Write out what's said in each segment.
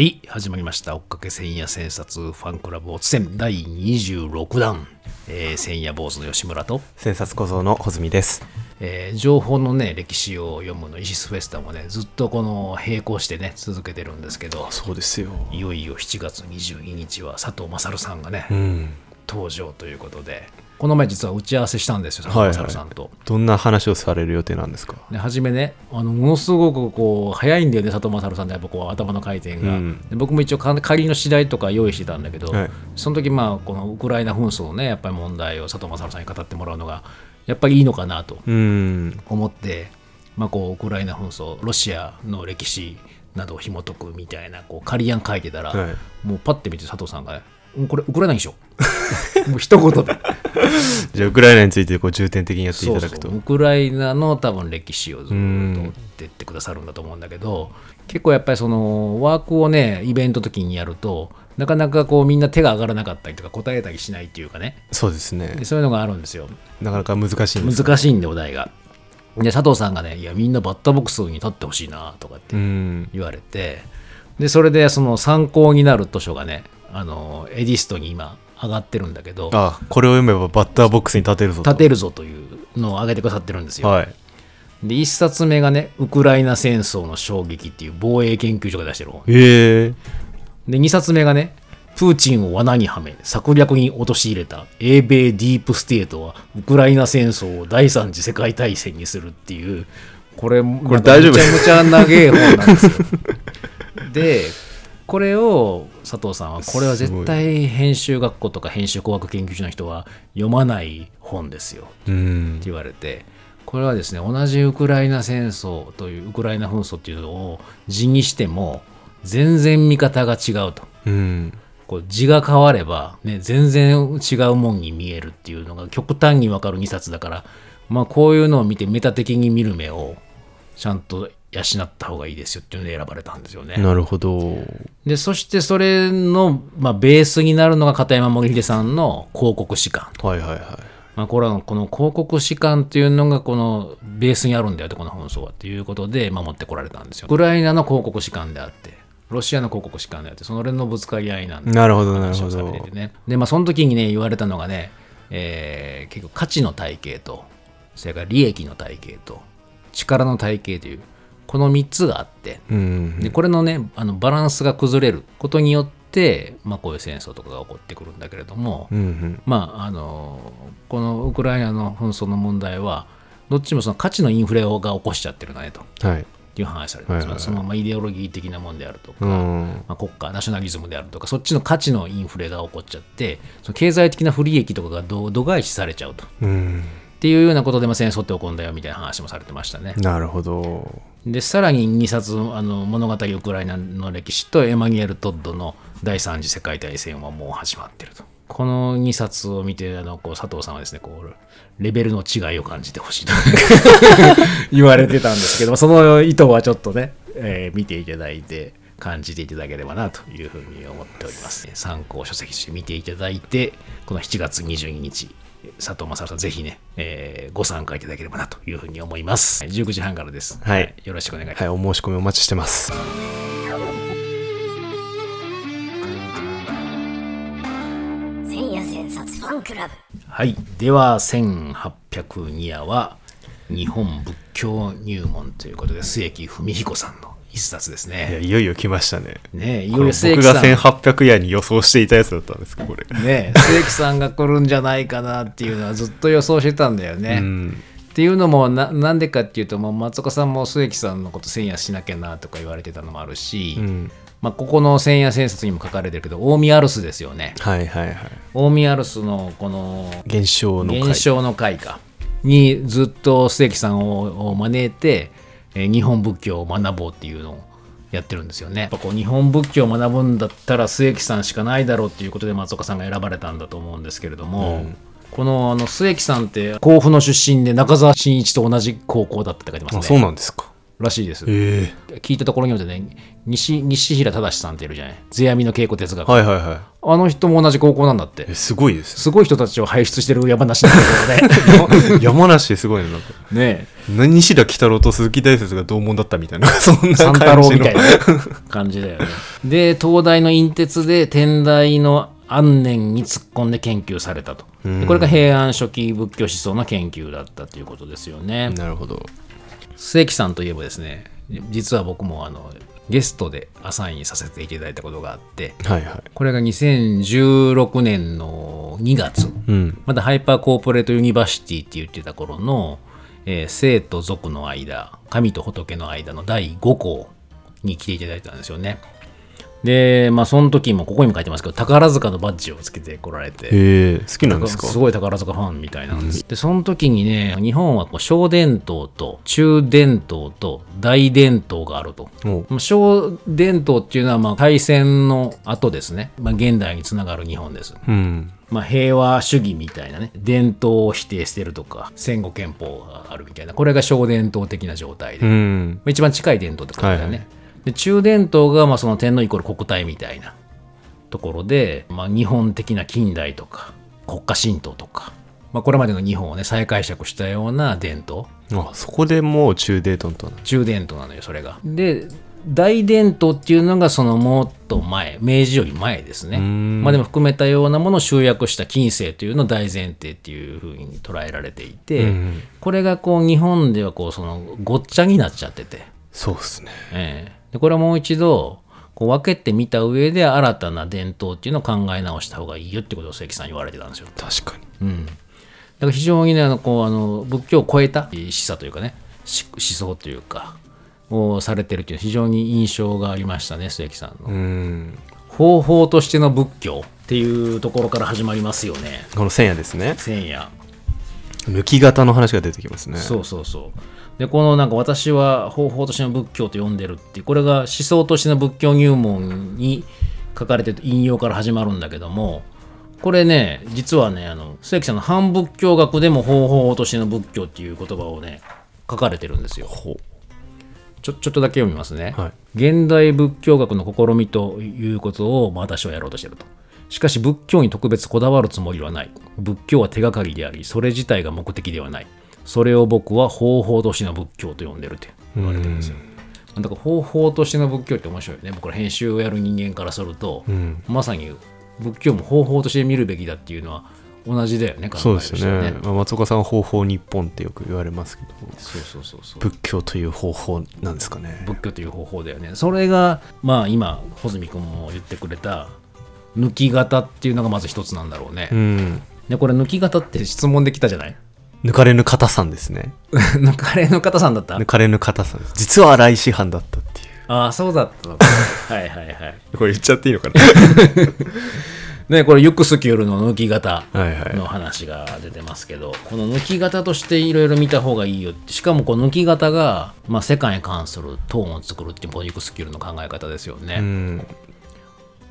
はい、始まりました。追っかけ千夜千冊ファンクラブオツ戦第26弾。えー、千夜坊主の吉村と、千冊小僧の穂積です。えー情報のね、歴史を読むのイシスフェスタもね、ずっとこの並行してね、続けてるんですけど、そうですよ。いよいよ7月22日は佐藤勝さんがね、うん。登場ということで、この前実は打ち合わせしたんですよ、佐藤はいはい。勝さんと。どんな話をされる予定なんですか？で初めねあのものすごくこう早いんだよね佐藤勝さんってやっぱこう頭の回転が、うん。で僕も一応か仮の次第とか用意してたんだけど、はい。その時まあこのウクライナ紛争のねやっぱり問題を佐藤勝さんに語ってもらうのがやっぱりいいのかなとうん。思って、まあ、こうウクライナ紛争ロシアの歴史などを紐解くみたいなこう仮案書いてたら、はい。もうパッて見て佐藤さんがねうんこれウクライナでしょ もう一言でじゃあ、ウクライナについてこう重点的にやっていそただくと。ウクライナの多分歴史をずっと追うんってってくださるんだと思うんだけど結構やっぱりそのワークをねイベント時にやるとなかなかこうみんな手が上がらなかったりとか答えたりしないっていうかねそうですねで。そういうのがあるんですよなかなか難しいんです。難しいんでお題がで佐藤さんがねいやみんなバッターボックスに立ってほしいなとかってうん。言われてでそれでその参考になる図書がねあのエディストに今上がってるんだけどあ、これを読めばバッターボックスに立てるぞと。立てるぞというのを上げてくださってるんですよ。はい。で1冊目がねウクライナ戦争の衝撃っていう防衛研究所が出してる本。ええ。で2冊目がねプーチンを罠にはめ策略に陥れた英米ディープステートはウクライナ戦争を第三次世界大戦にするっていうこれこれ大丈夫？むちゃむちゃ長い本なんですよ。でこれを佐藤さんはこれは絶対編集学校とか編集工学研究所の人は読まない本ですようんって。言われてこれはですね同じウクライナ戦争というウクライナ紛争っていうのを字にしても全然見方が違うとうん。こう字が変われば、ね、全然違うもんに見えるっていうのが極端に分かる2冊だから、まあ、こういうのを見てメタ的に見る目をちゃんと養った方がいいですよっていうので選ばれたんですよね。なるほど。でそしてそれの、まあ、ベースになるのが片山森秀さんの広告士官はいはいはい。まあ、これはこの広告士官っていうのがこのベースにあるんだよとこの紛争はっていうことで守ってこられたんですよ。ウクライナの広告士官であってロシアの広告士官であってその連のぶつかり合いなんでなるほどなる話ほどて。てね。でまあその時にね言われたのがね、えー結構価値の体系とそれから利益の体系と力の体系というこの3つがあってうん。でこれのねあのバランスが崩れることによって、まあ、こういう戦争とかが起こってくるんだけれども、うんうん。まああのこのウクライナの紛争の問題はどっちもその価値のインフレが起こしちゃってるねとはい。いう話されてます、はいはいはいそのままイデオロギー的なもんであるとか、うん。まあ、国家ナショナリズムであるとかそっちの価値のインフレが起こっちゃってその経済的な不利益とかが度度外視されちゃうとっうん。ていうようなことでまあ戦争って起こるんだよみたいな話もされてましたね。なるほど。でさらに2冊あの物語ウクライナの歴史とエマニュエル・トッドの第三次世界大戦はもう始まってると。この2冊を見てあのこう佐藤さんはですねこうレベルの違いを感じてほしいと 言われてたんですけど その意図はちょっとね、えー見ていただいて感じていただければなというふうに思っております。参考書籍として見ていただいてこの7月22日佐藤正さんぜひね、えーご参加いただければなというふうに思います。19時半からです。はいよろしくお願いします。はい、お申し込みお待ちしてます。千夜千冊ファンクラブはい。では、1802夜は、日本仏教入門ということで、末木文彦さんの一冊ですいや、ね。いよいよ来ましたね。ねいよいよ末僕が木さん、1800夜に予想していたやつだったんですか、これ。ね末木さんが来るんじゃないかなっていうのはずっと予想してたんだよね。うん。っていうのもな、なんでかっていうと、もう松岡さんも末木さんのこと千夜しなきゃなとか言われてたのもあるし、うん。まあ、ここの千夜千冊にも書かれてるけど、大宮アルスですよね。はいはいはい。大宮アルスのこの現象の回。現象の会かにずっと末木さんをを招いて、えー日本仏教を学ぼうっていうのをやってるんですよね。やっぱこう日本仏教を学ぶんだったら末木さんしかないだろうっていうことで松岡さんが選ばれたんだと思うんですけれども、このあの末木さんって甲府の出身で中澤真一と同じ高校だったって書いてますあ、ね。そうなんですか。らしいです。え聞いたところによってね西西平忠さんっているじゃない世阿弥の稽古哲学、はいはいはあの人も同じ高校なんだってすごいですすごい人たちを輩出してる山梨なんだけどねね。山梨すごいね、なんか。ね何しら鬼太郎と鈴木大拙が同門だったみたいな、そんな三。太郎みたいな感じだよね。で、東大の印哲で天台の安然に突っ込んで研究されたと。でこれが平安初期仏教思想の研究だったということですよね。なるほど。末木さんといえばですね、実は僕もあのゲストでアサインさせていただいたことがあって、はいはい。これが2016年の2月、うん。まだハイパーコーポレートユニバーシティって言ってた頃の、えー聖と俗の間、神と仏の間の第5項に来ていただいたんですよね。で、まあその時もここにも書いてますけど、宝塚のバッジをつけてこられて、へえ、好きなんですか？すごい宝塚ファンみたいなんです。で、その時にね、日本はこう小伝統と中伝統と大伝統があると。小伝統っていうのはまあ大戦の後ですね。まあ現代につながる日本です。うん。まあ、平和主義みたいなね伝統を否定してるとか戦後憲法があるみたいなこれが小伝統的な状態で、うまん。あ一番近い伝統ってことだよね、はいはいで中伝統がまあその天皇イコール国体みたいなところで、まあ、日本的な近代とか国家神道とか、まあ、これまでの日本をね再解釈したような伝統。あ、そこでもう中デートンとな。中伝統なのよそれが。で大伝統っていうのがそのもっと前明治より前ですね。ん。まあでも含めたようなものを集約した近世というのを大前提っていうふうに捉えられていて、うんこれがこう日本ではこうそのごっちゃになっちゃってて、そうですね。ええでこれはもう一度こう分けてみた上で新たな伝統っていうのを考え直した方がいいよってことを関さん言われてたんですよ。確かに。うん、だから非常にねあのこうあの仏教を超えた示唆というかねし思想というかをされてるという非常に印象がありましたね末木さんの。うん。方法としての仏教っていうところから始まりますよねこの千夜ですね。千夜抜き型の話が出てきますね。そうそうそうでこのなんか私は方法としての仏教と呼んでるってこれが思想としての仏教入門に書かれてる引用から始まるんだけどもこれね実はねあの末木さんの反仏教学でも方法としての仏教っていう言葉をね書かれてるんですよ。ほちょちょっとだけ読みますね、はい。現代仏教学の試みということをまあ私はやろうとしていると。しかし仏教に特別こだわるつもりはない。仏教は手がかりでありそれ自体が目的ではないそれを僕は方法としての仏教と呼んでるって言われてるんですよ。だから方法としての仏教って面白いよね。僕ら編集をやる人間からすると、ん。まさに仏教も方法として見るべきだっていうのは同じだよね考えそうですよね。まあ松岡さんは方法日本ってよく言われますけど、そうそうそうそう。仏教という方法なんですかね。仏教という方法だよね。それがまあ今穂積君も言ってくれた抜き型っていうのがまず一つなんだろうね、うん。でこれ抜き型って質問できたじゃない？抜かれぬ方さんですね。抜かれの方さんだった？抜かれぬ方さんです。実は来師範だったっていう。ああそうだったのか はいはいはいこれ言っちゃっていいのかな？ねこれユクスキュールの抜き型はいはいの話が出てますけど、この抜き型としていろいろ見た方がいいよしかもこの抜き型が、まあ、世界に関するトーンを作るっていうこのユクスキュールの考え方ですよね、うん。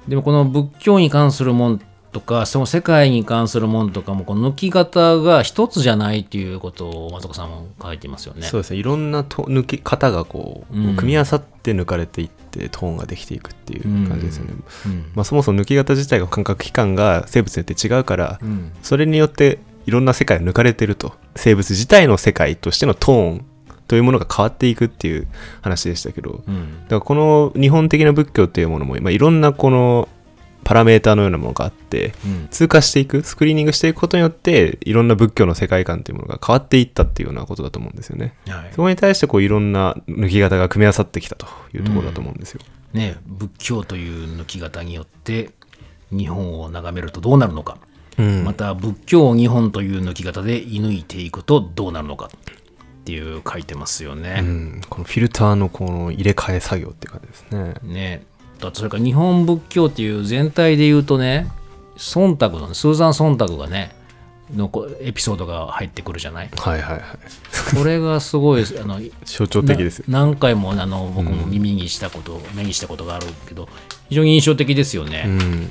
でもこの仏教に関するもんとかその世界に関するもんとかもこの抜き方が一つじゃないっていうことを松岡さんも書いてますよね。そうですね。いろんなと抜き方がこう、うん組み合わさって抜かれていってトーンができていくっていう感じですよね。うんまあ、そもそも抜き型自体が感覚器官が生物によって違うから、うんそれによっていろんな世界を抜かれてると生物自体の世界としてのトーンというものが変わっていくっていう話でしたけど、だうんからこの日本的な仏教っていうものも、まあ、いろんなこのパラメーターのようなものがあってうん通過していくスクリーニングしていくことによっていろんな仏教の世界観っていうものが変わっていったっていうようなことだと思うんですよね。はいそこに対してこういろんな抜き型が組み合わさってきたというところだと思うんですよ。ね、仏教という抜き型によって日本を眺めるとどうなるのか、うんまた仏教を日本という抜き型で射抜いていくとどうなるのかっていう書いてますよね。うんこのフィルターのこの入れ替え作業っていう感じですね。ねそれから日本仏教っていう全体で言うとね忖度のねスーザン・ソンタグがねのこエピソードが入ってくるじゃない？はいはいはい。これがすごい あの象徴的です何回もあの僕も耳にしたこと、目にしたことがあるけど非常に印象的ですよね。うん。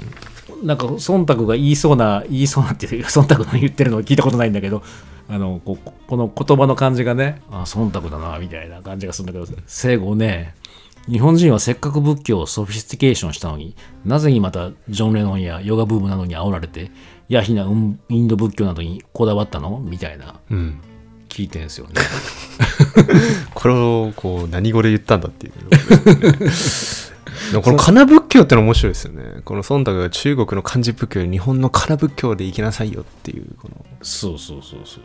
なんか忖度が言いそうな言いそうなっていう忖度の言ってるのを聞いたことないんだけどあのこの言葉の感じがねあソンタグだなみたいな感じがするんだけど生後ね日本人はせっかく仏教をソフィスティケーションしたのになぜにまたジョン・レノンやヨガブームなどに煽られて野卑なうんインド仏教などにこだわったのみたいなうん。聞いてんすよね。これをこう何語で言ったんだっていうね このカナ仏教っての面白いですよねこのソンタグが中国の漢字仏教より日本のカナ仏教で生きなさいよっていうこのそうそうそうそう。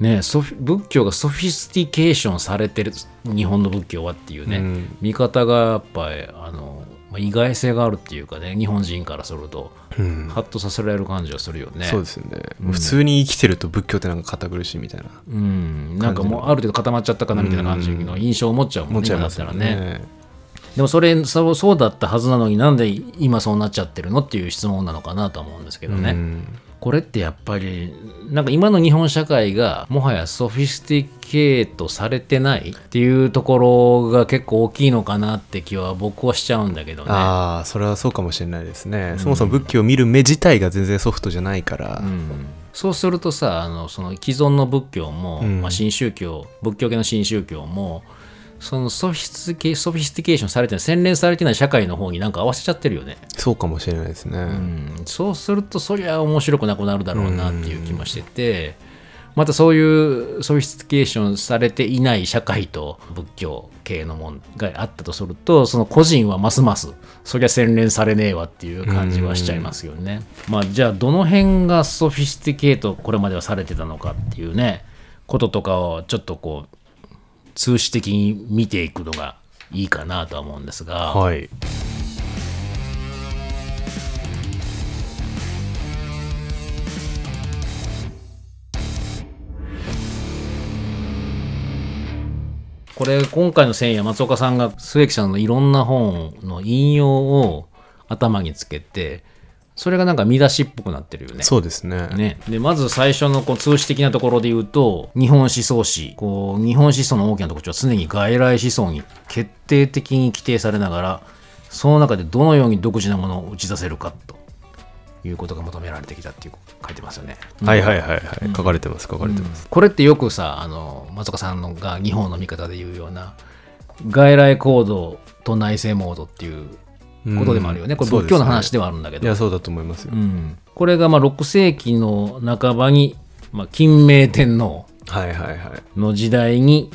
ねソフィ仏教がソフィスティケーションされてる日本の仏教はっていうね、うん。見方がやっぱりあの、まあ、意外性があるっていうかね日本人からすると、うん。ハッとさせられる感じがするよね。そうですよね、普通に生きてると仏教ってなんか堅苦しいみたいな。うん、なんかもうある程度固まっちゃったかなみたいな感じの印象を持っちゃうもんね、持っちゃいますよ今だったらね。ね。でもそれそうそうだったはずなのになんで今そうなっちゃってるのっていう質問なのかなとは思うんですけどね。うんこれってやっぱりなんか今の日本社会がもはやソフィスティケートされてないっていうところが結構大きいのかなって気は僕はしちゃうんだけどね。ああそれはそうかもしれないですね、そもそも仏教を見る目自体が全然ソフトじゃないから、うん。そうするとさあのその既存の仏教も、うん。まあ、新宗教仏教系の新宗教もそのソフィスティケソフィスティケーションされてない洗練されてない社会の方になんか合わせちゃってるよね。そうかもしれないですね、うんそうするとそりゃ面白くなくなるだろうなっていう気もしてて、またそういうソフィスティケーションされていない社会と仏教系のもんがあったとするとその個人はますますそりゃ洗練されねえわっていう感じはしちゃいますよね。まあじゃあどの辺がソフィスティケートこれまではされてたのかっていうねこととかをちょっとこう通史的に見ていくのがいいかなとは思うんですが。はいこれ今回の繊維は松岡さんが末木さんのいろんな本の引用を頭につけてそれがなんか見出しっぽくなってるよね。そうですね。ね、でまず最初のこう通史的なところで言うと日本思想史。こう日本思想の大きな特徴は常に外来思想に決定的に規定されながらその中でどのように独自なものを打ち出せるかと。いうことが求められてきたっていう書いてますよね。はいはいはいはい、書かれてます書かれてます、これってよくさあの松岡さんのが日本の見方で言うような外来行動と内政モードっていうことでもあるよね、うんこれ仏教の話ではあるんだけど、いやそうだと思いますよ、うん、これがまあ6世紀の半ばに、まあ、金明天皇の時代に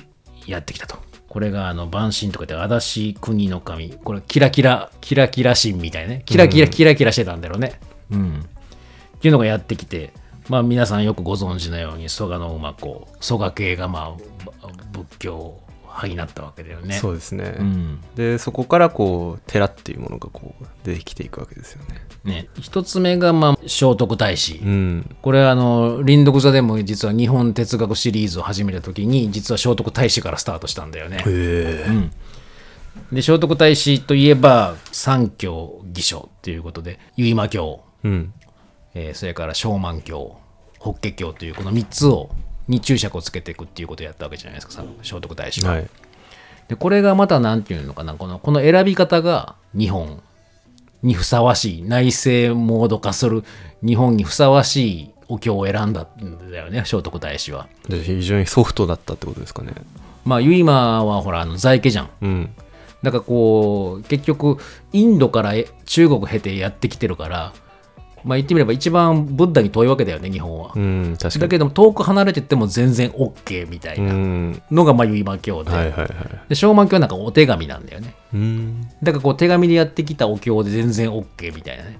やってきたと。これがあの万神とか言って、足立国の神。これキラキラ、キラキラ神みたいなね。キラキラキラキラしてたんだろうね。うん。っていうのがやってきて、まあ皆さんよくご存知のように、蘇我の馬子、蘇我系がまあ仏教派になったわけだよね。そうですね、うん。でそこからこう寺っていうものがこう出てきていくわけですよねね。一つ目がまあ聖徳太子。うんこれはあの林読座でも実は日本哲学シリーズを始めた時に実は聖徳太子からスタートしたんだよね。へえで聖徳太子といえば三教義書ということで結馬教、うんえーそれから小満教法華経というこの3つをに注釈をつけていくっていうことをやったわけじゃないですかさ聖徳太子は。はいでこれがまた何て言うのかなこのこの選び方が日本にふさわしい内政モード化する日本にふさわしいお経を選んだんだよね聖徳太子は。で非常にソフトだったってことですかねまあ結馬はほらあの在家じゃん。うんだからこう結局インドからえ中国経てやってきてるからまあ言ってみれば一番ブッダに遠いわけだよね日本は。うん確かに。だけども遠く離れてっても全然 OK みたいうなん。のがまあ結馬教で,、はいはいはい。で小満教はなんかお手紙なんだよね。うん。だからこう手紙でやってきたお経で全然 OK みたいなね。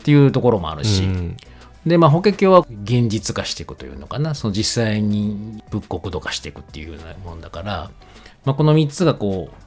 っていうところもあるし、うん。でまあ法華経は現実化していくというのかな。その実際に仏国土化していくっていうようなもんだから、まあ、この3つがこう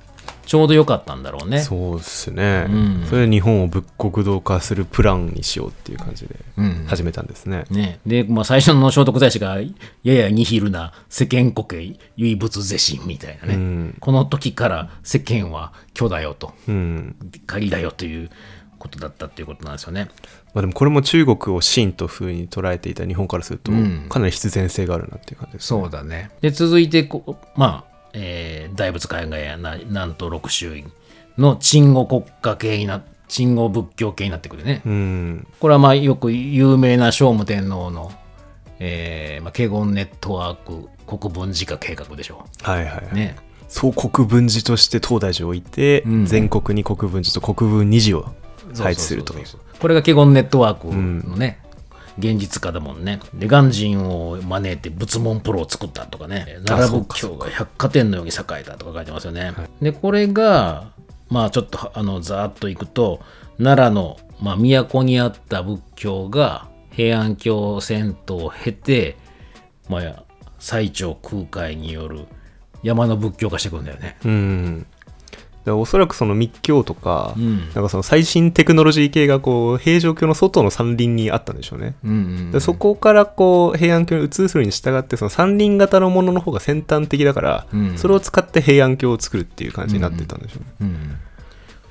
ちょうど良かったんだろうね。そうですね、うん。それで日本を仏国土化するプランにしようっていう感じでうん。始めたんですね、ね、で、まあ、最初の聖徳太子がややニヒルな世間国唯物是心みたいなね、うん。この時から世間は虚だよと。うん。仮だよということだったっていうことなんですよね。まあ、でもこれも中国を真と風に捉えていた日本からするとうん。かなり必然性があるなっていう感じです、そうだね。で、続いてこう、まあ、えー大仏海外やななんと六宗院の鎮護国家系にな鎮護仏教系になってくるね。うんこれはまあよく有名な聖武天皇の、えーまあ、華厳ネットワーク国分寺化計画でしょはいはいはい、う。ね。総国分寺として東大寺を置いて、うん全国に国分寺と国分二寺を配置するとそうそうそうそうこれが華厳ネットワークのね、現実家だもんね。で、鑑真を招いて仏門プロを作ったとかね、奈良仏教が百貨店のように栄えたとか書いてますよね。で、これが、まあちょっとあのざーっといくと、奈良の、まあ、都にあった仏教が平安京戦闘を経て、まあ、最澄空海による山の仏教化していくんだよね。うんおそらくその密教とか,、ん。なんかその最新テクノロジー系がこう平城京の外の山林にあったんでしょうね、うんうんでそこからこう平安京に移するに従ってその山林型のものの方が先端的だから、うん。それを使って平安京を作るっていう感じになってたんでしょうね、うん。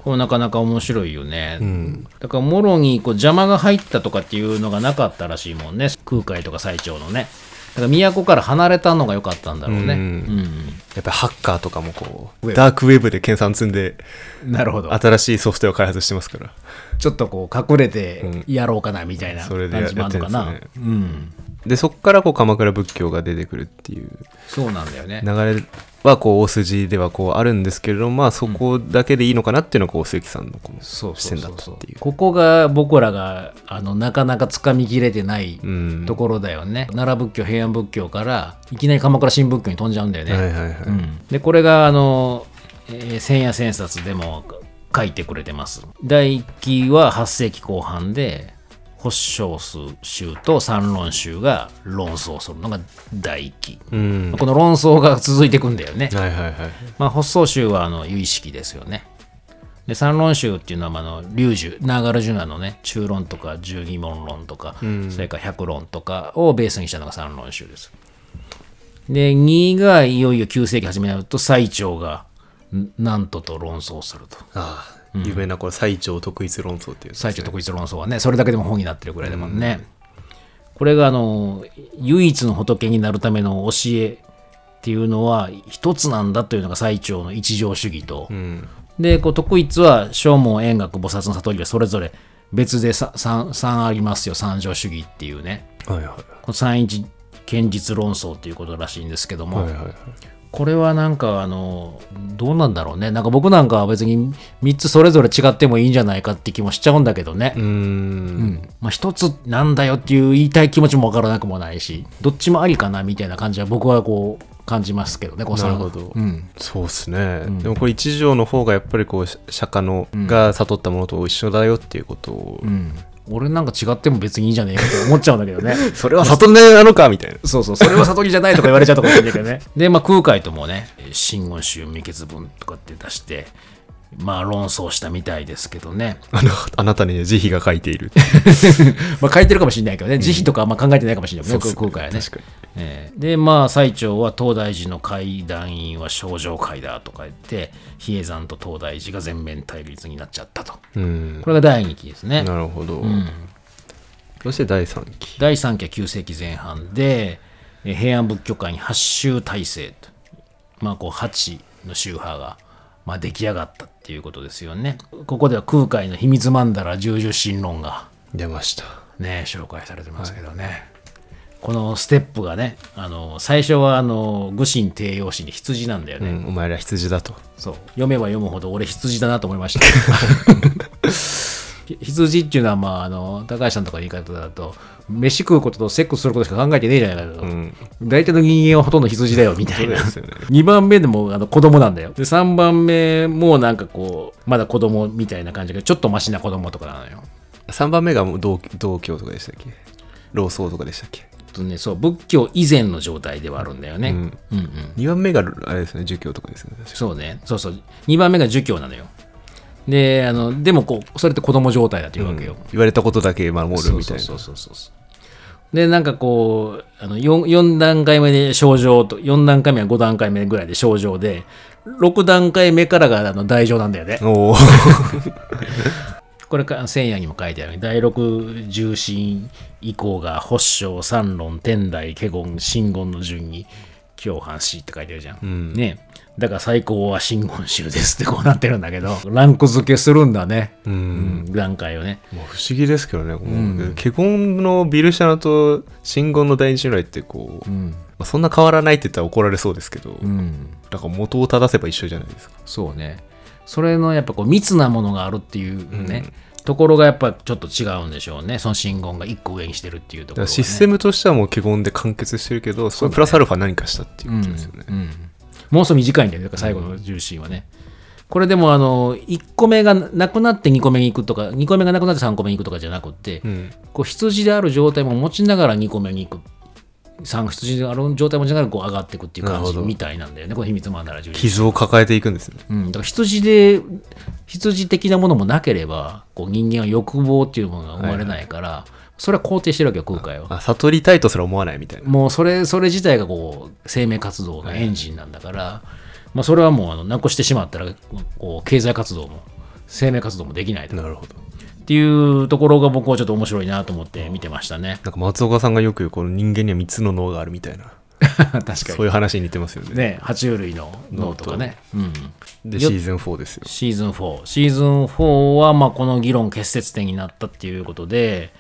これなかなか面白いよね。ん。だから、もろにこう邪魔が入ったとかっていうのがなかったらしいもんね。空海とか最澄のね。だから、都から離れたのが良かったんだろうね。ううんんやっぱりハッカーとかもこうダークウェブで研鑽積んでうんなるほど。新しいソフトウェアを開発してますからちょっとこう隠れてやろうかなみたいな感じもあるのかな。やってうん。でそこからこう鎌倉仏教が出てくるっていうそうなんだよね。流れはこう大筋ではこうあるんですけれどもまあそこだけでいいのかなっていうのがこう関さんの視点だったっていう。ここが僕らがあのなかなかつかみきれてないうん。ところだよね、奈良仏教平安仏教からいきなり鎌倉新仏教に飛んじゃうんだよね、はいはいはい、うん、でこれがあの、えー千夜千冊でも書いてくれてます。第1期は8世紀後半で保証数集と三論集が論争するのが第1期、うんこの論争が続いていくんだよね、はいはいはいまあ、発想集はあの有意識ですよね。で三論集っていうのは、まあ、あの龍樹長良順のね中論とか十二問論とか、それから百論とかをベースにしたのが三論集です。で2がいよいよ9世紀始めになると最澄がんなんとと論争すると。ああ有名なこれ最澄特一論争っていうね、最澄特一論争はねそれだけでも本になってるぐらいだもんね。これがあの唯一の仏になるための教えっていうのは一つなんだというのが最澄の一条主義と、うん。で、こう、特一は、正門、円覚、菩薩の悟りがそれぞれ別で 3, 三ありますよ、三条主義っていうね。はいはいこの三一堅実論争っていうことらしいんですけども、はいはいはいこれはなんか、あの、どうなんだろうね。なんか僕なんかは別に3つそれぞれ違ってもいいんじゃないかって気もしちゃうんだけどね。うーんまあ、一つなんだよっていう言いたい気持ちもわからなくもないし、どっちもありかなみたいな感じは僕はこう感じますけどね、こうなるほどうん。そうですね、でもこれ一条の方がやっぱりこう釈迦のが悟ったものと一緒だよっていうことを、うん。俺なんか違っても別にいいんじゃねえかと思っちゃうんだけどね。それは悟りなのかみたいなそうそう、それは悟りじゃないとか言われちゃうとかもしれないけどね。で、まあ、空海ともね、真言宗未決文とかって出して、まあ、論争したみたいですけどね。あのあなたに慈悲が書いている まあ、書いてるかもしれないけどね、慈悲とかあんま考えてないかもしれないけどね、そうっすね空海はね。確かにええで、まあ、最澄は東大寺の会談員は症状会だとか言って、比叡山と東大寺が全面対立になっちゃったと。うんこれが第2期ですね。なるほど、そして第3期第3期は9世紀前半で、えー平安仏教界に八宗体制と、まあ、こう八の宗派が、まあ、出来上がったっていうことですよね。ここでは空海の秘密曼荼羅十十神論が出ましたね、紹介されてますけどね。このステップがね、あの最初はあの愚神帝王神で羊なんだよね。うん、お前ら羊だと。そう。読めば読むほど俺羊だなと思いました。ひ 羊っていうのは、まあ、あの高橋さんとかの言い方だと飯食うこととセックスすることしか考えてねえじゃないかと、うん。大体の人間はほとんど羊だよみたいな。ね2番目でもあの子供なんだよ。で3番目もなんかこうまだ子供みたいな感じがちょっとマシな子供とかなのよ。3番目がもう道道教とかでしたっけ？老僧とかでしたっけ？とねそう仏教以前の状態ではあるんだよね、うん。うんうん。2番目があれですね儒教とかですよねそうね。そうそう。2番目が儒教なのよ。であのでもこうそれって子供状態だというわけよ、言われたことだけ守るみたいなそうそう。そうそうでなんかこうあの 4, 4段階目で症状と4段階目は5段階目ぐらいで症状で6段階目からがあの大乗なんだよね。おお これか千夜にも書いてある。第六重心以降が発祥三論天台華厳真言の順に共犯しって書いてあるじゃん、ね。だから最高は真言宗ですってこうなってるんだけど。ランク付けするんだね、うん。うん段階をね。もう不思議ですけどね、もう華厳のビルシャナと真言の第二種類ってこう、うん。まあ、そんな変わらないって言ったら怒られそうですけど、うん。だから元を正せば一緒じゃないですか。そうね。それのやっぱこう密なものがあるっていうね、ところがやっぱちょっと違うんでしょうね。その真言が一個上にしてるっていうところが、ね、システムとしてはもう基本で完結してるけどそれプラスアルファ何かしたっていうことですよね、うん、もうすぐ短いんだよ。ねだから最後の重心はね、これでもあの1個目がなくなって2個目に行くとか2個目がなくなって3個目に行くとかじゃなくて、うん。こう羊である状態も持ちながら2個目に行く。3羊である状態も持ちながらこう上がっていくっていう感じみたいなんだよね。この秘密マンダラ11傷を抱えていくんですね。うん、だから羊で羊的なものもなければこう人間は欲望っていうものが生まれないから、それは肯定してるわけよ空海は。あ悟りたいとすら思わないみたいな。もうそれそれ自体がこう生命活動のエンジンなんだから、まあ、それはもうあのなくしてしまったらこう経済活動も生命活動もできないと。なるほどっていうところが僕はちょっと面白いなと思って見てましたね。なんか松岡さんがよくこの人間には3つの脳があるみたいな 確かそういう話に似てますよねに。ね、爬虫類の脳とかね。うんでシーズン4ですよシーズン4。シーズン4は、まあ、この議論結節点になったっていうことで、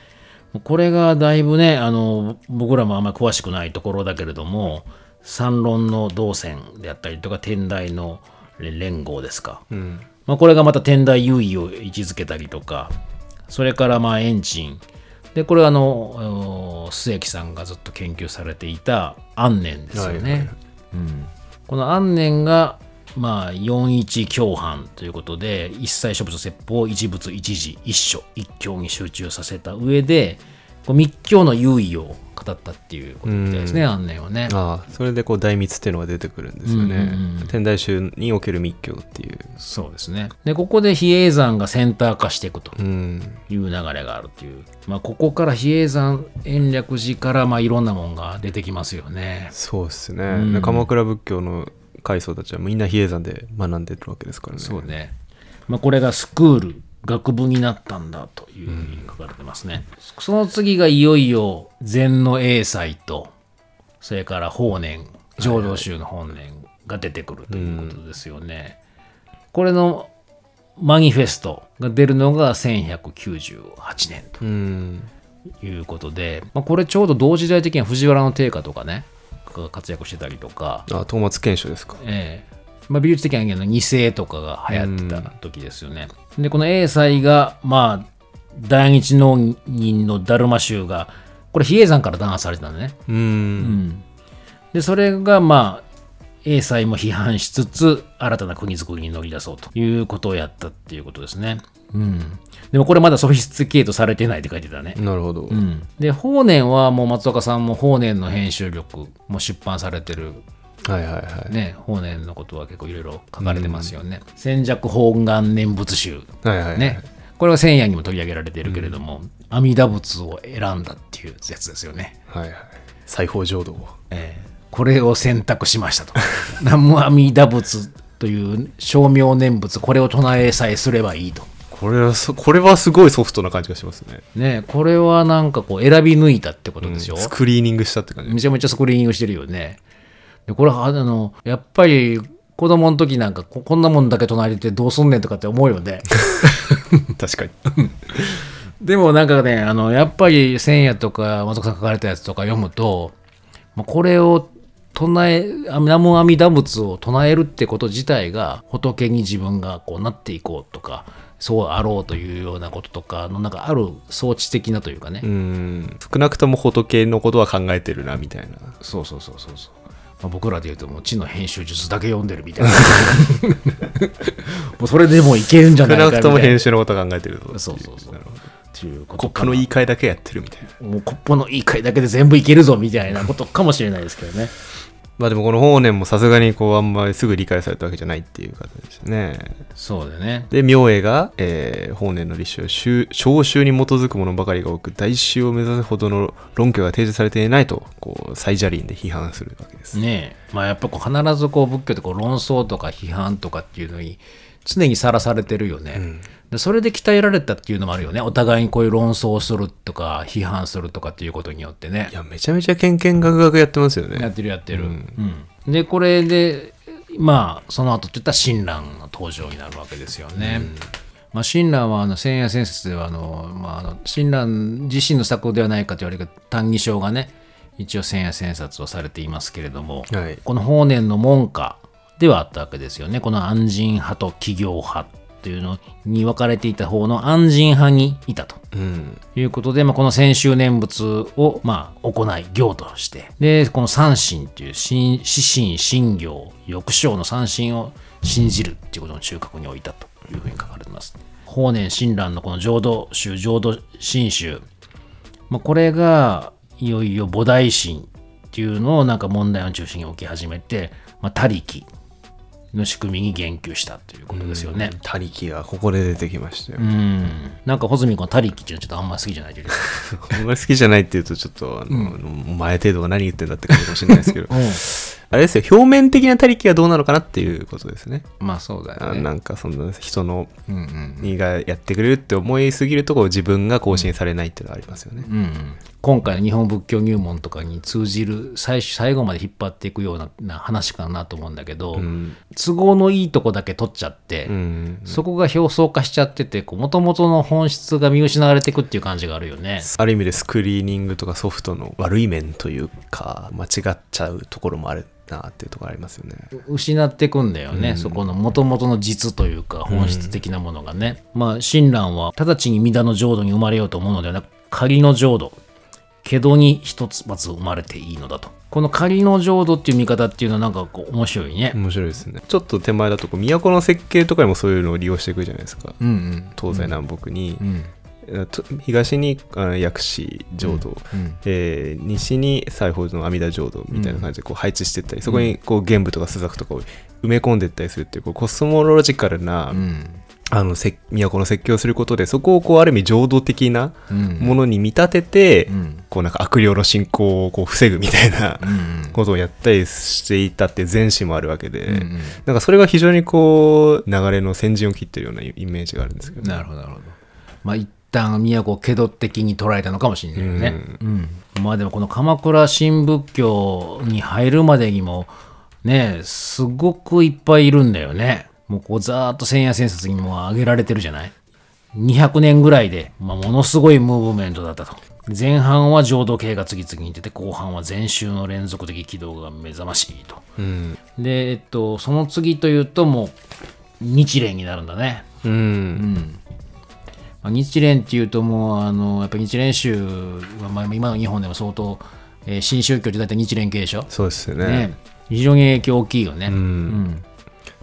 これがだいぶね、あの、僕らもあんまり詳しくないところだけれども、三論の動線であったりとか、天台の連合ですか。うんまあ、これがまた天台優位を位置づけたりとか、それからまあエンジン。で、これはあの、末木さんがずっと研究されていた安念ですよね。はいはいはいうんこの安念が、まあ、41共犯ということで、一切諸仏説法、一仏一時、一所、一教に集中させた上で、こう密教の優位を語ったっていうことみたいですね、安念はね。ああそれでこう大密っていうのが出てくるんですよね、うんうんうん天台宗における密教っていうそうですね。で、ここで比叡山がセンター化していくと。うんいう流れがあるっていう、まあ、ここから比叡山延暦寺からまあいろんなもんが出てきますよね。そうですね、うんで鎌倉仏教の階層たちはみんな比叡山で学んでるわけですからねそうね。まあ、これがスクール、学部になったんだというふうに書かれてますね。その次がいよいよ禅の英才と、それから法然、浄土宗の本年が出てくるということですよね。これのマニフェストが出るのが1198年と。うんいうことで、まあ、これちょうど同時代的には藤原の定家とかねが活躍してたりとか、あ東松賢秀ですかええまあ、美術的には二世とかが流行ってた時ですよね。でこの英才がまあ大日農人のダルマ宗がこれ比叡山から弾圧されてたんだね。うんうんでそれがまあ英才も批判しつつ新たな国づくりに乗り出そうということをやったっていうことですね。うん、でもこれまだソフィスティケートされてないって書いてたね。なるほど、うん、で法然はもう松岡さんも法然の編集力も出版されてるはいはいはい、ね法然のことは結構いろいろ書かれてますよね。千尺本願念仏集はいはいはいねこれは千夜にも取り上げられてるけれども、阿弥陀仏を選んだっていうやつですよね。はいはい裁縫浄土をえーこれを選択しましたと。南無阿弥陀仏という称名念仏これを唱えさえすればいいと。これはそこれはすごいソフトな感じがしますねねこれはなんかこう選び抜いたってことですよ。スクリーニングしたって感じめちゃめちゃスクリーニングしてるよね。で、これ、あの、やっぱり、子供の時なんかこ、こんなもんだけ唱えててどうすんねんとかって思うよね。確かにでもなんかね、あの、やっぱり千夜とか松岡さん書かれたやつとか読むと、まあこれを唱え、あ南無阿弥陀仏を唱えるってこと自体が仏に自分がこうなっていこうとか、そうあろうというようなこととかのなんかある装置的なというかね。うん少なくとも仏のことは考えてるなみたいなそうそうそうそうそう。まあ、僕らで言うともう知の編集術だけ読んでるみたいな。もうそれでもういけるんじゃないかみたいな。少なくとも編集のことを考えてるとそうそうそうっていうこコップの言い換えだけやってるみたいなもうコップの言い換えだけで全部いけるぞみたいなことかもしれないですけどね。まあでもこの法然もさすがにこうあんまりすぐ理解されたわけじゃないっていう形ですねそうだね。で明恵が、えー法然の立証は宗召集に基づくものばかりが多く大衆を目指すほどの論拠が提示されていないとこう最邪輪で批判するわけです、ねえ。まあやっぱこう必ずこう仏教ってこう論争とか批判とかっていうのに常にさらされてるよね。でそれで鍛えられたっていうのもあるよね。お互いにこういう論争をするとか批判するとかっていうことによってねい。やめちゃめちゃけんけんがくがくやってますよねやってるやってる。うんでこれでまあその後っていったら親鸞の登場になるわけですよね。まあ、親鸞はあの千夜千説ではあの、まあ、あの親鸞自身の作ではないかと言われるけど「歎異抄」がね一応千夜千冊をされていますけれども、はいこの法然の門下ではあったわけですよねこの安心派と企業派っというのに分かれていた方の安心派にいたと。うん。いうことで、まあ、この先週念仏を、まあ、行い、行として、で、この三神っていう、心死神、心行、欲生の三神を信じるっていうことの中核に置いたというふうに書かれています。法然親鸞のこの浄土宗、浄土真宗、まあ、これが、いよいよ菩提心っていうのをなんか問題の中心に置き始めて、まあ、他力の仕組みに言及したということですよね。他力がここで出てきましたよ。うん。なんか、穂積君は他力っていうのはちょっとあんま好きじゃないというか。あんまり好きじゃないっていうと、ちょっと、あの、お前程度が何言ってんだって感じかもしれないですけど、あれですよ、表面的な他力はどうなのかなっていうことですね。まあそうだあなんかそんな人のうんうんにがやってくれるって思いすぎるとこう自分が更新されないっていうのがありますよね。うんうん今回の日本仏教入門とかに通じる最初最後まで引っ張っていくようなな話かなと思うんだけど、うん。都合のいいとこだけ取っちゃって、うん。そこが表層化しちゃっててもともとの本質が見失われていくっていう感じがあるよね。ある意味でスクリーニングとかソフトの悪い面というか、間違っちゃうところもあるなっていうところありますよね。失っていくんだよね、そこの元々の実というか本質的なものがね、まあ親鸞は直ちに弥陀の浄土に生まれようと思うのではなく仮の浄土。けどに一つまず生まれていいのだと。この仮の浄土っていう見方っていうのはなんかこう面白いね、面白いですね。ちょっと手前だとこう都の設計とかにもそういうのを利用していくじゃないですか。うんうん。東西南北に、うん東にあ薬師浄土、うんえー西に西方の阿弥陀浄土みたいな感じでこう配置していったり、そこにこう玄武とか朱雀とかを埋め込んでいったりするっていうこうコスモロジカルな、うん。あのせ都の設計をすることでそこをこうある意味浄土的なうん。ものに見立てて、うん。こうなんか悪霊の進行をこう防ぐみたいなうんことをやったりしていたって前史もあるわけで、うんうん。なんかそれが非常にこう流れの先陣を切ってるようなイメージがあるんですけど、なるほどなるほど。まあ一旦都をけど的に捉えたのかもしれないよね、うん。まあでもこの鎌倉新仏教に入るまでにもねすごくいっぱいいるんだよね。もうこうざーっと千夜千冊にも挙げられてるじゃない。200年ぐらいで、まあ、ものすごいムーブメントだったと。前半は浄土系が次々に出て後半は禅宗の連続的軌道が目覚ましいと。うん。でえっとその次というともう日蓮になるんだね。うんまあ日蓮っていうともうあのやっぱり日蓮宗は、まあ、今の日本でも相当、えー新宗教って大体日蓮系でしょ、そうですよね。ね、非常に影響大きいよね、うん。うん。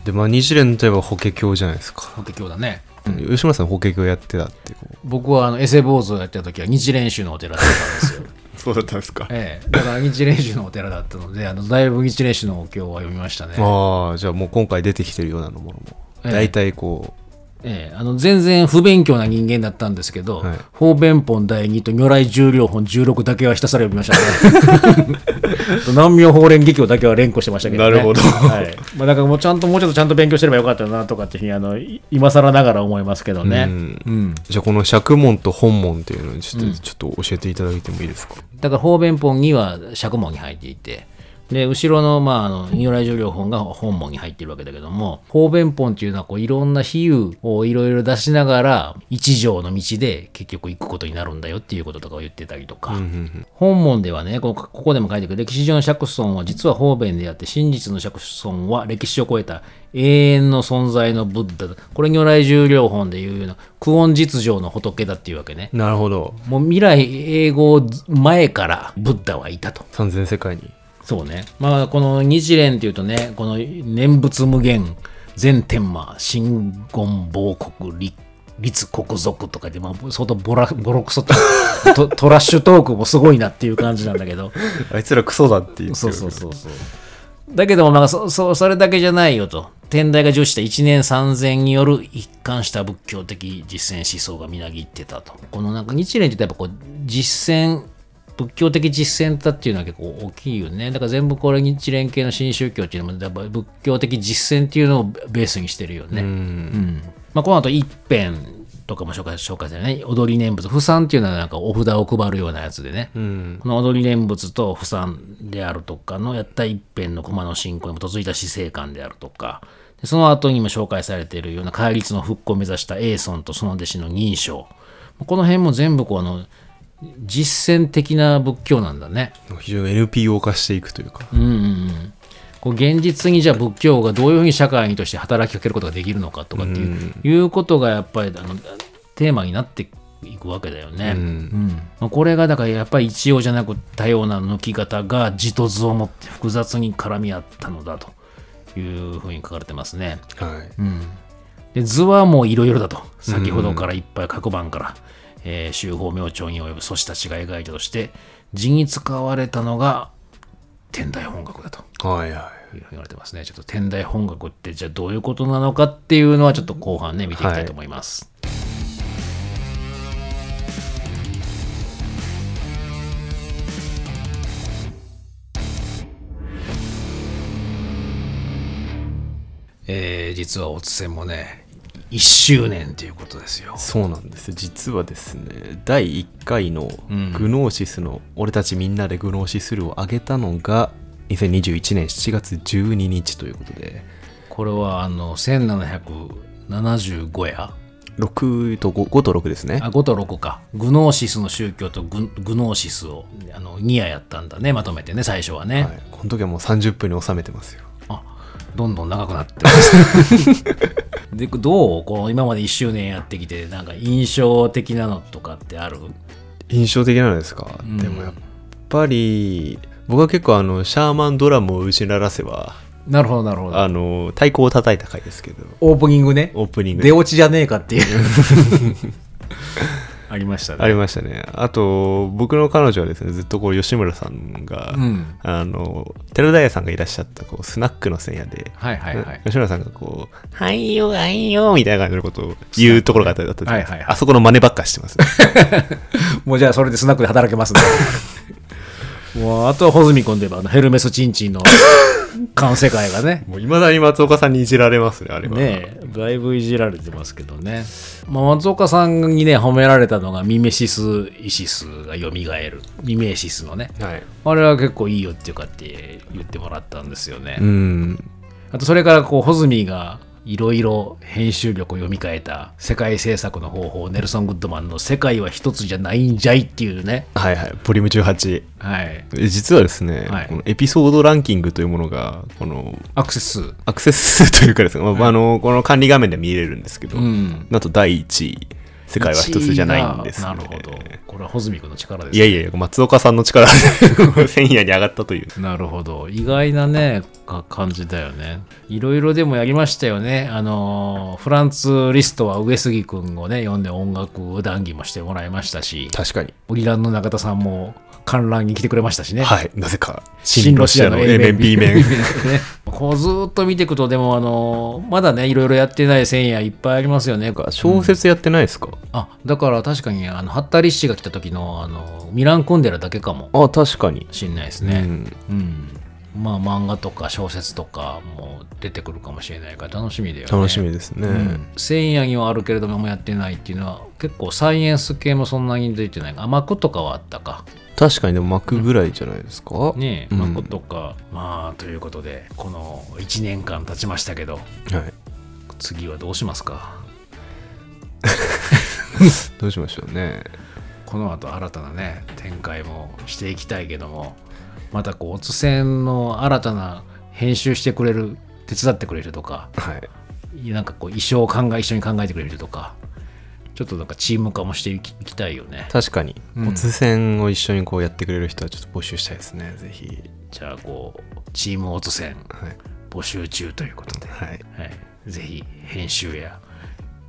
でまあ日蓮といえば法華経じゃないですか、法華経だね。吉村さん法華経やってたって僕はあのエセ坊主をやってた時は日蓮宗のお寺だったんですよ。そうだったんですか。ええ、だから日蓮宗のお寺だったのであのだいぶ日蓮宗のお経は読みましたね。ああじゃあもう今回出てきてるようなものも。ええ。大体こええ、あの全然不勉強な人間だったんですけど、はい方便本第2と如来重量本16だけはひたすら読みましたね。南明法蓮華経だけは連呼してましたけどね。なるほどはい。まあ、だからもうちゃんともうちょっとちゃんと勉強してればよかったなとかっていうふうにあのい今更ながら思いますけどね。うんうん。うじゃあこの釈門と本門っていうのにちょっと,、うんちょっと教えていただいてもいいですか？だから方便本には釈門に入っていて、で、後ろの、まあ、あの、如来重量本が本門に入ってるわけだけども、方便本っていうのは、こう、いろんな比喩をいろいろ出しながら、一条の道で結局行くことになるんだよっていうこととかを言ってたりとか、うんうん本門ではねここここでも書いてくる歴史上の釈尊は実は方便であって真実の釈尊は歴史を超えた永遠の存在のブッダだ。これ如来重量本でいうような苦音実情の仏だっていうわけね。なるほど。もう未来永劫前からブッダはいたと。三千世界にそうねまあこの日蓮っていうとねこの念仏無限全天魔真言亡国立立国族とかで、まあ、相当ボラボロクソと トトラッシュトークもすごいなっていう感じなんだけど あいつらクソだって言ってそうそうそうそう。だけども、まあ、そそそれだけじゃないよと。天台が重視した一年三千による一貫した仏教的実践思想がみなぎってたと。このなんか日蓮ってやっぱこう実践、仏教的実践だっていうのは結構大きいよね。だから全部これ日蓮系の新宗教っていうのもやっぱ仏教的実践っていうのをベースにしてるよね。うんうんまあ、この後一辺とかも紹介紹介されね。踊り念仏。不参っていうのはなんかお札を配るようなやつでね。うんこの踊り念仏と不参であるとかのやった一辺の駒の信仰に基づいた死生観であるとか、でその後にも紹介されているような戒律の復興を目指した永尊とその弟子の認証。この辺も全部こうあの実践的な仏教なんだね。非常に NPO 化していくというかうんうんうん。こう現実にじゃあ仏教がどういうふうに社会にとして働きかけることができるのかとかっていう,、いうことがやっぱりあのテーマになっていくわけだよね。うんまあこれがだからやっぱり一様じゃなく多様な抜き方が地と図を持って複雑に絡み合ったのだというふうに書かれてますね。はい。で図はもういろいろだと先ほどからいっぱい各番から、えー修法明朝に及ぶ祖師たちが描いたとして字に使われたのが天台本学だと。はいはい。いうふうに言われてますね。ちょっと天台本学ってじゃあどういうことなのかっていうのはちょっと後半ね見ていきたいと思います、えー実はおつせんもね1周年ということですよ。そうなんです実はですね第1回のグノーシスの、俺たちみんなでグノーシスルを上げたのが2021年7月12日ということで。これはあの1775や6と 5, 5と6ですね。あ5と6か。グノーシスの宗教とググノーシスをあの2夜やったんだねまとめてね最初はね、はい、この時はもう30分に収めてますよ。あどんどん長くなって。ま すでどうこの今まで1周年やってきてなんか印象的なのとかってある？印象的なのですか、でもやっぱり僕は結構あのシャーマンドラムを打ち鳴らせばなるほどなるほど。あの太鼓を叩いた回ですけど。オープニングね。オープニング出落ちじゃねえかっていう ありましたね。ありましたね。あと僕の彼女はですねずっとこう吉村さんが、うん。あの寺田屋さんがいらっしゃったこうスナックの線屋で、はいはいはい。吉村さんがこう「はいよはいよ」みたいな感じのことを言うところがあったりだったじゃないですかはいはいはい。あそこの真似ばっかしてます、ね、もうじゃあそれでスナックで働けますね。もうあとは穂積君といえばヘルメスチンチンの 完世界がね。もういまだに松岡さんにいじられますねあれはねえ、だいぶいじられてますけどね。まあ、松岡さんにね、褒められたのがミメシス・イシスが蘇る。ミメシスのね。はいあれは結構いいよっていうかって言ってもらったんですよね。うんあとそれからこう、穂積がいろいろ編集力を読み替えた世界制作の方法、ネルソン・グッドマンの世界は一つじゃないんじゃいっていうね。はいはいボリューム18はい。え実はですね、はいこのエピソードランキングというものがこのアクセス数。アクセス数というかですね、まああのこの管理画面で見れるんですけど、うんなんと第1位世界は一つじゃないんです、ね、なるほど。これは穂積君の力です、いやいやいや松岡さんの力で 千夜に上がったというなるほど。意外なね、か感じだよね。いろいろでもやりましたよね。あの、フランツ・リストは上杉君をね、読んで音楽談義もしてもらいましたし、確かにオリランの中田さんも観覧に来てくれましたしね。はいなぜか新ロシアの A 面 B 面ね こうずーっと見ていくと、でもあの、まだね、いろいろやってない千夜いっぱいありますよね。小説やってないですか、あ、だから確かに、あの、ハッタリッシュが来た時の、あの、ミラン・コンデラだけかもあ確かに、しんないですね。うん、うん。まあ漫画とか小説とかも出てくるかもしれないから楽しみだよね。楽しみですね、うん。千夜にはあるけれどもやってないっていうのは結構サイエンス系もそんなに出てない。あ、マクとかはあったか。確かにでも巻くぐらいじゃないですか、ねえ、うとか。まあということで、この1年間経ちましたけど、はい。次はどうしますか？どうしましょうね。この後新たなね展開もしていきたいけどもまたこうおつせんの新たな編集してくれる手伝ってくれるとかはい。なんかこう衣装を考え一緒に考えてくれるとかちょっとなんかチーム化もしていきたいよね。確かに、うん。おつせんを一緒にこうやってくれる人はちょっと募集したいですねぜひ。じゃあこうチームおつせんはい、募集中ということで、はい。はい、ぜひ編集や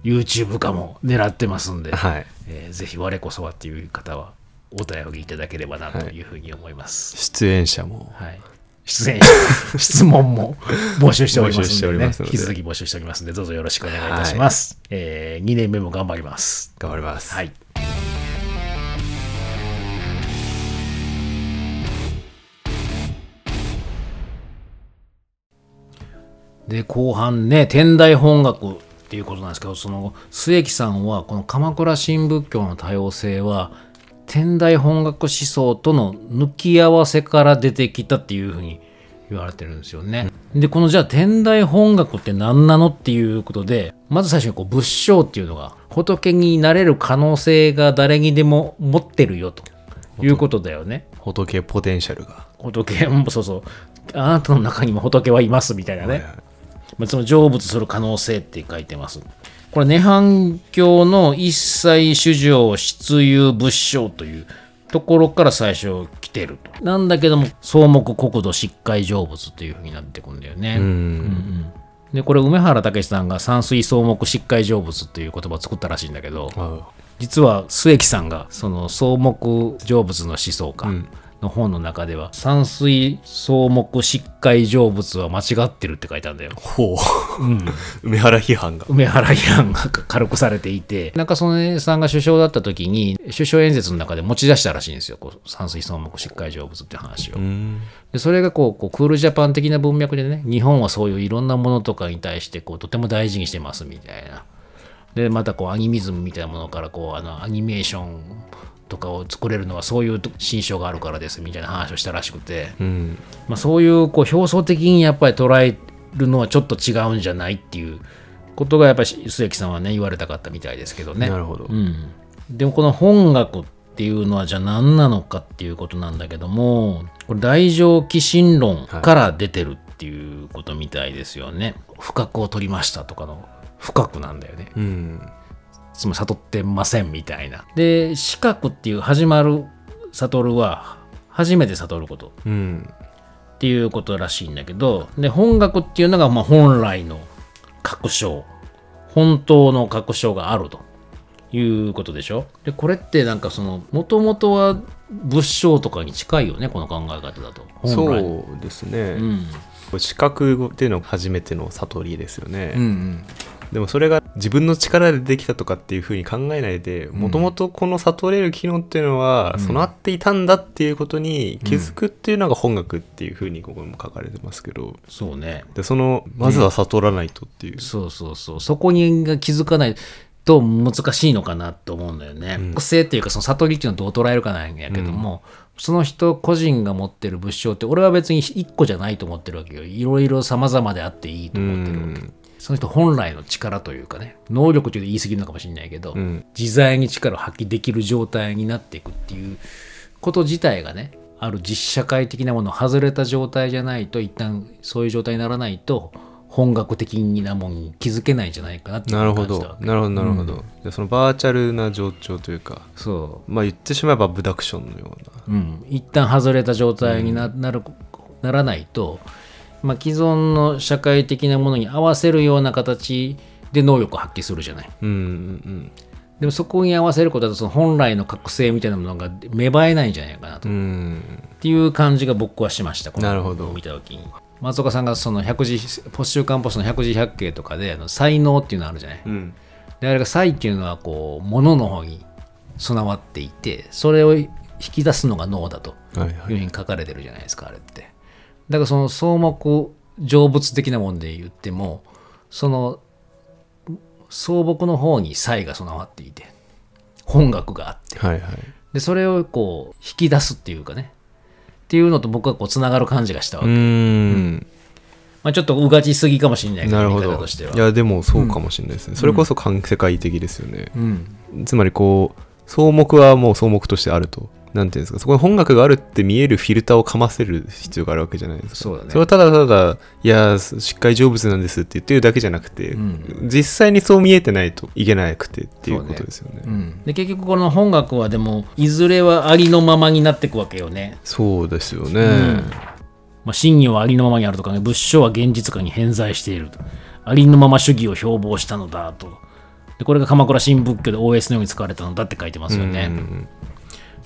YouTube 化も狙ってますんで、はい、えーぜひ我こそはっていう方はお便りいただければなというふうに思います、出演者も。はい。出演者、質問も募集しておりますので、ね、りますので引き続き募集しておりますので、どうぞよろしくお願いいたします。えー、2年目も頑張ります。頑張りますはい。で、後半ね、天台本学っていうことなんですけど、その、末木さんは、この鎌倉新仏教の多様性は、天台本学思想との抜き合わせから出てきたっていうふうに言われてるんですよね。で、このじゃあ天台本学って何なのっていうことで、まず最初にこう仏性っていうのが仏になれる可能性が誰にでも持ってるよと。いうことだよね。仏ポテンシャルが。仏。もそうそう。あなたの中にも仏はいますみたいなね、はいはい。まあ、その成仏する可能性って書いてます。これ、涅槃教の一切主情出遊仏性というところから最初来てると。なんだけども、草木国土疾海成仏っていう風になってくんだよね。うん。で、これ、梅原武さんが山水草木疾海成仏っていう言葉を作ったらしいんだけど、あ実は末木さんがその草木成仏の思想家。んの本の中では、山水草木疾海成仏は間違ってるって書いてあるんだよ。ほう、梅原批判が梅原批判が軽くされていて、中曽根さんが首相だった時に、首相演説の中で持ち出したらしいんですよ。こう山水草木疾海成仏って話を。うんでそれがこうこうクールジャパン的な文脈でね、日本はそういういろんなものとかに対してこうとても大事にしてますみたいな。で、またこうアニミズムみたいなものからこうあのアニメーションとかを作れるのはそういう心象があるからですみたいな話をしたらしくて、うんまあ、そういうこう表層的にやっぱり捉えるのはちょっと違うんじゃないっていうことがやっぱり末木さんはね言われたかったみたいですけどね。なるほど、うん、でもこの本学っていうのはじゃあ何なのかっていうことなんだけどもこれ大乗起信論から出てるっていうことみたいですよね。不覚を取りましたとかの不覚なんだよね。うんつまり悟ってませんみたいな。で四角っていう始まる悟るは初めて悟ること。うん。っていうことらしいんだけどで本学っていうのがまあ本来の確証。本当の確証があると。いうことでしょ。でこれってなんかそのもともとは仏性とかに近いよねこの考え方だと。本そ来うですね、うん。視覚っていうのが初めての悟りですよね、うんうんでもそれが自分の力でできたとかっていうふうに考えないでもともとこの悟れる機能っていうのは備わっていたんだっていうことに気づくっていうのが本学っていうふうにここにも書かれてますけど。そうね。でそのまずは悟らないとっていう、そうそうそう。そこにが気づかないと難しいのかなと思うんだよね。うん。個性っていうかその悟りっていうのはどう捉えるかなんやけども、その人個人が持ってる仏性って俺は別に一個じゃないと思ってるわけよ。いろいろ様々であっていいと思ってるわけ。うんその人本来の力というかね能力というと言い過ぎるのかもしれないけど、うん。自在に力を発揮できる状態になっていくっていうこと自体がねある実社会的なものを外れた状態じゃないと一旦そういう状態にならないと本格的なものに気づけないんじゃないかなってなるほど。なるほどなるほど、でそのバーチャルな状況というかそまあ言ってしまえばブダクションのような。う、うん、一旦外れた状態にな,、なるならないと、まあ、既存の社会的なものに合わせるような形で能力を発揮するじゃない。うんうんでもそこに合わせることだとその本来の覚醒みたいなものが芽生えないんじゃないかなと、うん。うんっていう感じが僕はしましたこのなるほど。見た時に。松岡さんがその百字ポ週刊ポストの百字百景とかであの才能っていうのあるじゃない、うん。であれが才っていうのはこう物の方に備わっていてそれを引き出すのが脳だとはいはいいうふうに書かれてるじゃないですかあれってだからその草木成仏的なもんで言ってもその草木の方に才が備わっていて本学があって。はいはい。でそれをこう引き出すっていうかね。っていうのと僕はこうつながる感じがしたわうけ、ん。まあ、ちょっとうがちすぎかもしれないけどなるほど。としては。いやでもそうかもしれないですね、それこそ環世界的ですよね、うん。つまりこう草木はもう草木としてあるとなんていうんですかそこに本学があるって見えるフィルターをかませる必要があるわけじゃないですか。そうだね。れはただただいやしっかり成仏なんですって言ってるだけじゃなくて、うん。実際にそう見えてないといけなくてっていうことですよね。うん、で結局この本学はでもいずれはありのままになっていくわけよね、そうですよね、まあ、真偽はありのままにあるとかね。仏性は現実化に偏在していると。ありのまま主義を標榜したのだと。でこれが鎌倉新仏教で OS のように使われたのだって書いてますよね、うん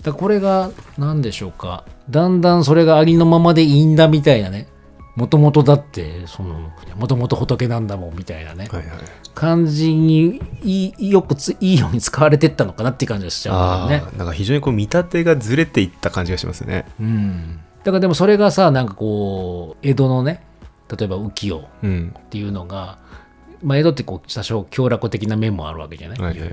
だこれが何でしょうか。だんだんそれがありのままでいいんだみたいなね。もともとだってそのもともと仏なんだもんみたいなね、はいはい。感じにいいよくついいように使われてったのかなっていう感じがしちゃあうね。あなんか非常にこう見立てがずれていった感じがしますね。うん。だからでもそれがさなんかこう江戸のね例えば浮世うん。っていうのが、まあ、江戸ってこう多少強楽的な面もあるわけじゃない、はいはい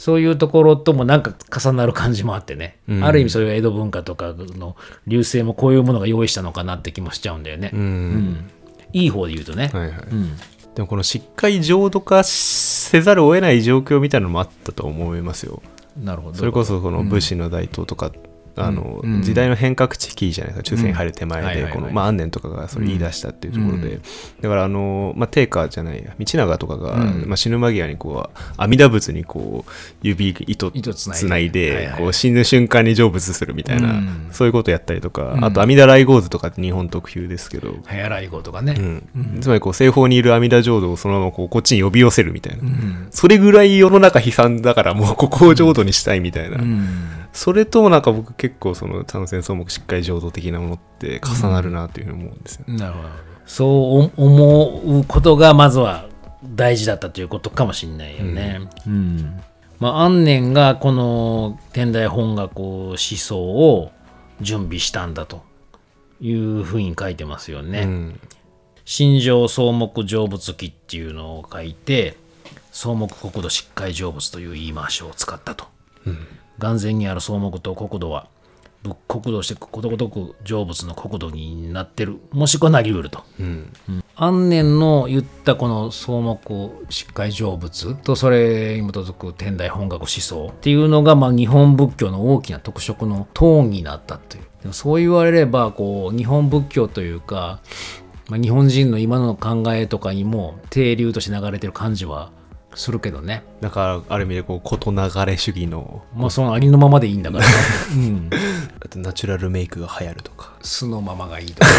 そういうところともなんか重なる感じもあってね、うん。ある意味そういう江戸文化とかの流星もこういうものが用意したのかなって気もしちゃうんだよね、うん、うん。いい方で言うとね、はいはい、うん。でもこのしっかり浄土化せざるを得ない状況みたいなのもあったと思いますよ。なるほど。それこそこの武士の台頭とかっあの、うん。時代の変革期じゃないですか。中世に入る手前でこのまあ安年とかがそれ言い出したっていうところで、だからあの、まあ、定家じゃないや道長とかが、うん。まあ、死ぬ間際にこう阿弥陀仏にこう指糸糸つないではいはい。こう死ぬ瞬間に成仏するみたいな、うん。そういうことやったりとか、うん。あと阿弥陀来合図とかって日本特有ですけど、早来号とかね、うん。つまりこう西方にいる阿弥陀浄土をそのままこうこっちに呼び寄せるみたいな、うん。それぐらい世の中悲惨だからもうここを浄土にしたいみたいな、うんそれともなんか僕結構その単線草木しっかり浄土的なものって重なるなっていうふうに思うんですよね。なるほどそう思うことがまずは大事だったということかもしれないよね。うんまあ、安年がこの天台本学思想を準備したんだというふうに書いてますよね。うん心情草木成仏記っていうのを書いて草木国土疾海成仏という言い回しを使ったと。眼前にある草木と国土は仏国土としてことごとく成仏の国土になってる。もしくはなりうると。うん。安年の言ったこの草木疾海成仏とそれに基づく天台本学思想っていうのがまあ日本仏教の大きな特色のトーンになったという。でもそう言われればこう日本仏教というか、まあ、日本人の今の考えとかにも定流として流れてる感じはするけどね。だからある意味でこう事流れ主義の。まあそのありのままでいいんだから、うん、あとナチュラルメイクが流行るとか。素のままがいいとか。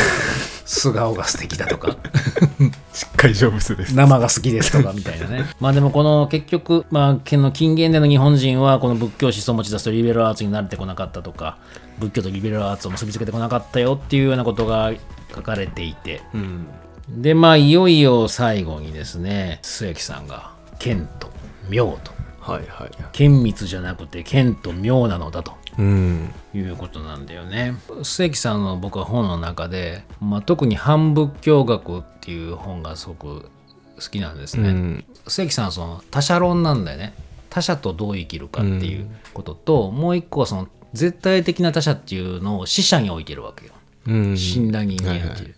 素顔が素敵だとか。しっかり成仏です。生が好きですとかみたいなね。まあでもこの結局、まあ、近現代の日本人はこの仏教思想を持ち出すとリベラルアーツに慣れてこなかったとか、仏教とリベラルアーツを結びつけてこなかったよっていうようなことが書かれていて。うん。で、まあいよいよ最後にですね、末木さんが、剣と妙と。はいはい。剣密じゃなくて剣と妙なのだと。うんいうことなんだよね。末木さんの僕は本の中で、まあ、特に反仏教学っていう本がすごく好きなんですね。うん末木さんはその他者論なんだよね。他者とどう生きるかっていうことと、もう一個はその絶対的な他者っていうのを死者に置いてるわけよ。うん死んだ人間はいはいっていう。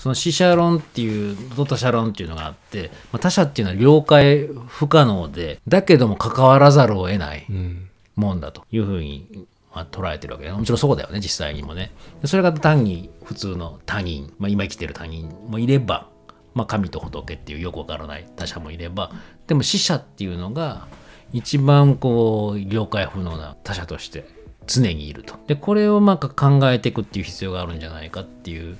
その死者論っていうと他者論っていうのがあって、まあ、他者っていうのは了解不可能でだけども関わらざるを得ないうん。もんだというふうに、まあ、捉えてるわけでもちろんそうだよね実際にもね。でそれが単に普通の他人、まあ、今生きてる他人もいれば、まあ、神と仏っていうよくわからない他者もいればでも死者っていうのが一番こう了解不能な他者として常にいると。でこれをまあ考えていくっていう必要があるんじゃないかっていう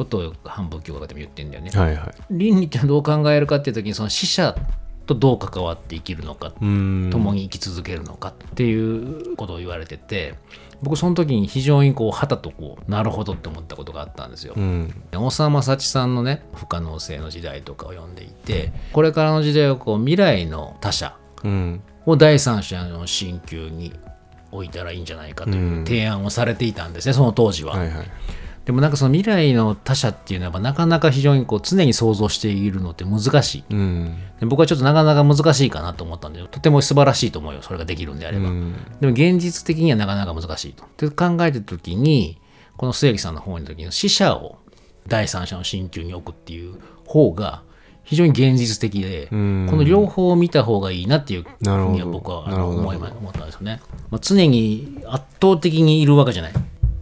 ことを反仏教学でも言ってんだよね、はいはい。倫理ってどう考えるかっていう時にその死者とどう関わって生きるのかうん共に生き続けるのかっていうことを言われてて僕その時に非常にこうはたとこうなるほどって思ったことがあったんですよ。うん大沢正知さんのね不可能性の時代とかを読んでいてこれからの時代をこう未来の他者うんを第三者の進級に置いたらいいんじゃないかという提案をされていたんですねその当時は。はいはい。でもなんかその未来の他者っていうのはなかなか非常にこう常に想像しているのって難しい。うんで僕はちょっとなかなか難しいかなと思ったんでとても素晴らしいと思うよそれができるんであれば。うんでも現実的にはなかなか難しいと。で考えてる時にこの末木さんの方の時の死者を第三者の進級に置くっていう方が非常に現実的で、うんこの両方を見た方がいいなっていうふうには僕は思いま思ったんですよね。まあ、常に圧倒的にいるわけじゃない。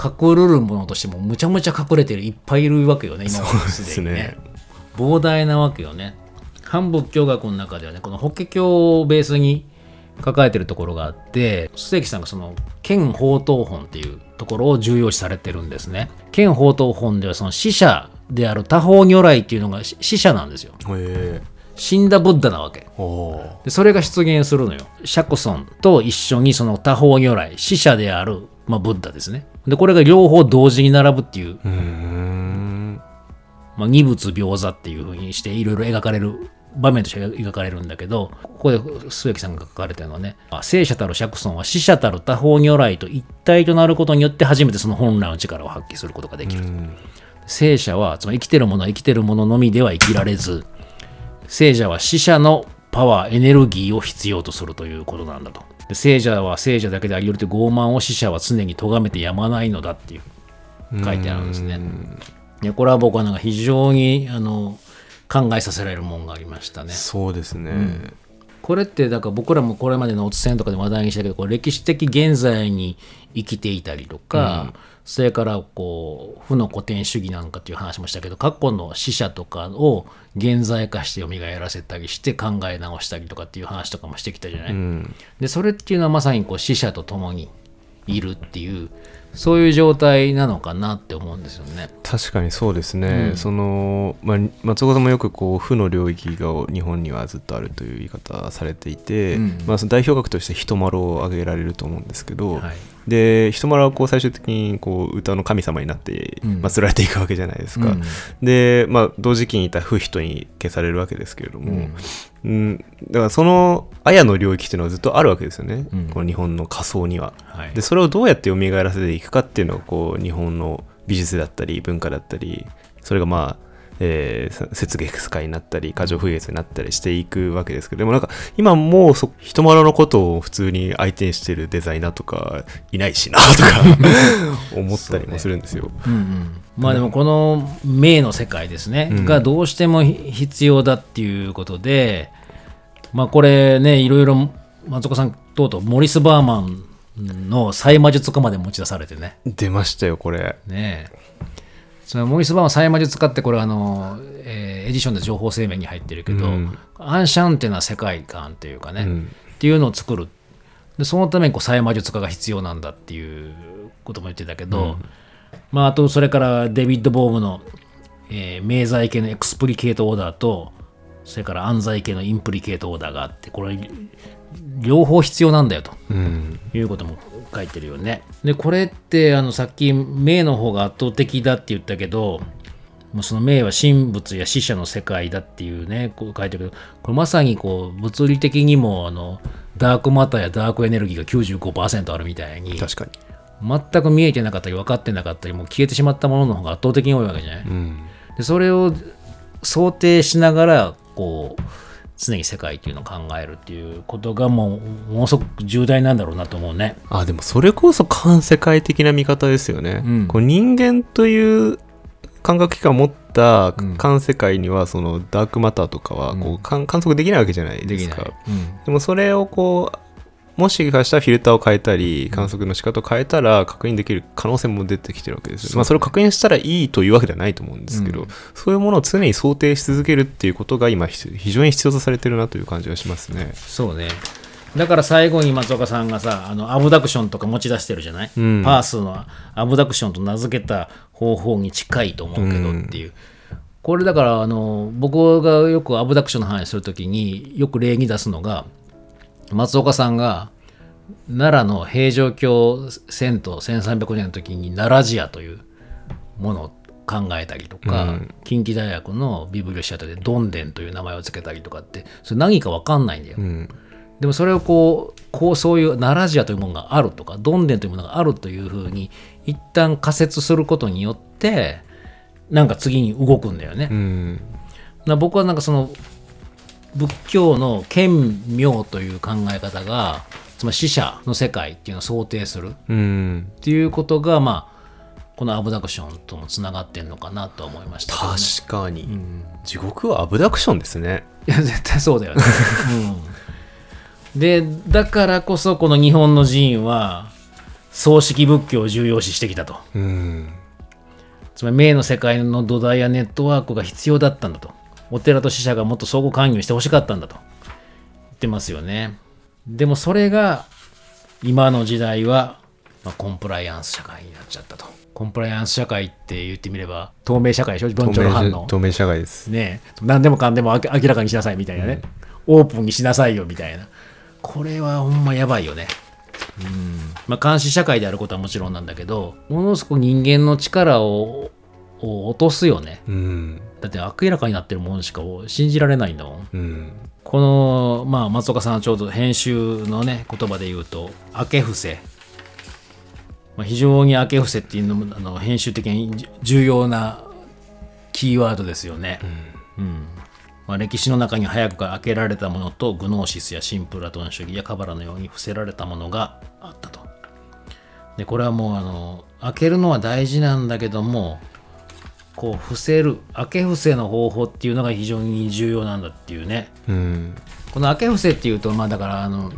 隠れるものとしてもむちゃむちゃ隠れてるいっぱいいるわけよね今まですでにね。膨大なわけよね。反仏教学の中ではね、この法華経をベースに抱えてるところがあって、須木さんがその、剣法刀本っていうところを重要視されてるんですね。剣法刀本ではその死者である多方如来っていうのが死死者なんですよ。死んだブッダなわけ。でそれが出現するのよ。釈尊と一緒にその多方如来、死者である、まあ、ブッダですね。で、これが両方同時に並ぶっていう。うまあ、二物描座っていう風にしていろいろ描かれる場面として描かれるんだけどここで末木さんが書かれてるのはねあ聖者たる釈尊は死者たる多方如来と一体となることによって初めてその本来の力を発揮することができる、聖者はつまり生きてるものは生きてるもののみでは生きられず聖者は死者のパワーエネルギーを必要とするということなんだとで聖者は聖者だけでありよると傲慢を死者は常に咎めてやまないのだっていう書いてあるんですね。いやこれは僕はなんか非常にあの考えさせられるもんがありましたね。そうですね、これってだから僕らもこれまでのおつせんとかで話題にしたけどこう歴史的現在に生きていたりとか、それからこう負の古典主義なんかっていう話もしたけど過去の死者とかを現在化して蘇らせたりして考え直したりとかっていう話とかもしてきたじゃない。うんでそれっていうのはまさにこう死者と共にいるっていうそういう状態なのかなって思うんですよね。確かにそうですね、うん。その、まあ、松岡さんもよくこう負の領域が日本にはずっとあるという言い方されていて、うん。まあ、その代表格として人丸を挙げられると思うんですけど、はい。で人丸はこう最終的にこう歌の神様になってうん。祀られていくわけじゃないですか、うん。で、まあ、同時期にいた不人に消されるわけですけれども、うん。うん、だからその綾の領域っていうのはずっとあるわけですよね、うん。この日本の仮想には。はい。でそれをどうやって蘇らせていくかっていうのがこう日本の美術だったり文化だったりそれがまあ、えー、雪月花になったり過剰風月になったりしていくわけですけどでもなんか今もうそ人丸のことを普通に相手にしてるデザイナーとか いないしなとか思ったりもするんですよ。うんうん。まあでもこの名の世界ですね、うん。がどうしても必要だっていうことでまあこれねいろいろ松岡さんとうとうモリス・バーマンの細魔術家まで持ち出されてね。出ましたよこれ。ねえそのモリス・バーマン細魔術家ってこれあの、えーエディションで情報生命に入ってるけど、うん。アンシャンテな世界観っていうかね、うん。っていうのを作る。でそのためにこう再魔術化が必要なんだっていうことも言ってたけど、まあ、あとそれからデビッド・ボームの、えー明在系の explicate order とそれから暗在系の implicate order があってこれ両方必要なんだよとうんいうことも書いてるよね。でこれってあのさっき明の方が圧倒的だって言ったけどもうその名は神仏や死者の世界だっていうねこう書いてるけどこれまさにこう物理的にもあのダークマターやダークエネルギーが95%あるみたいに確かに。全く見えてなかったり分かってなかったりもう消えてしまったものの方が圧倒的に多いわけじゃない、うんでそれを想定しながらこう常に世界っていうのを考えるっていうことがもうものすごく重大なんだろうなと思うね。あでもそれこそ環世界的な見方ですよね。うんこう人間という感覚器官を持ったうん環世界にはそのダークマターとかはこうう観観測できないわけじゃないでですか。きない。うんでもそれをこうもしかしたらフィルターを変えたり観測の仕方を変えたら確認できる可能性も出てきてるわけですよ、そうまあ、それを確認したらいいというわけではないと思うんですけど、うんそういうものを常に想定し続けるっていうことが今ひ非常に必要とされてるなという感じがしますね。そうね。だから最後に松岡さんがさ、あのアブダクションとか持ち出してるじゃない、うんパースのアブダクションと名付けた方法に近いと思うけどっていう。これだからあの僕がよくアブダクションの話するときによく例に出すのが松岡さんが奈良の平城京遷都1300年の時に奈良寺というものを考えたりとか、うん近畿大学のビブリオシアターでどんでんという名前を付けたりとかってそれ何か分かんないんだよ。うんでもそれをこうこうそういう奈良寺というものがあるとかどんでんというものがあるというふうに一旦仮説することによってなんか次に動くんだよね。うんな僕はなんかその仏教の剣妙という考え方がつまり死者の世界っていうのを想定するうんっていうことがまあこのアブダクションともつながってんのかなとは思いましたね、確かに、地獄はアブダクションですね。いや絶対そうだよね。うん、でだからこそこの日本の寺院は葬式仏教を重要視してきたと。うんつまり明の世界の土台やネットワークが必要だったんだと。お寺と死者がもっと相互関与してほしかったんだと。言ってますよね。でもそれが今の時代は、まあ、コンプライアンス社会になっちゃったと。コンプライアンス社会って言ってみれば透明社会でしょ？文透鳥の反応。明透明社会です。ねえ何でもかんでも明明らかにしなさいみたいなね、オープンにしなさいよみたいなこれはほんまやばいよねうんまあ監視社会であることはもちろんなんだけどものすごく人間の力をを落とすよねうんだって明らかになってるものしか信じられないんだもん。うん。この、まあ、松岡さんはちょうど編集のね言葉で言うと明け伏せ、まあ、非常に明け伏せっていうのもあの編集的にじ重要なキーワードですよね、うん。まあ、歴史の中に早くから開けられたものとグノーシスや新プラトン主義やカバラのように伏せられたものがあったと。でこれはもうあの開けるのは大事なんだけどもこう伏せる開け伏せの方法っていうのが非常に重要なんだっていうね。うん。ここの明け伏せっていうとまあだからあの、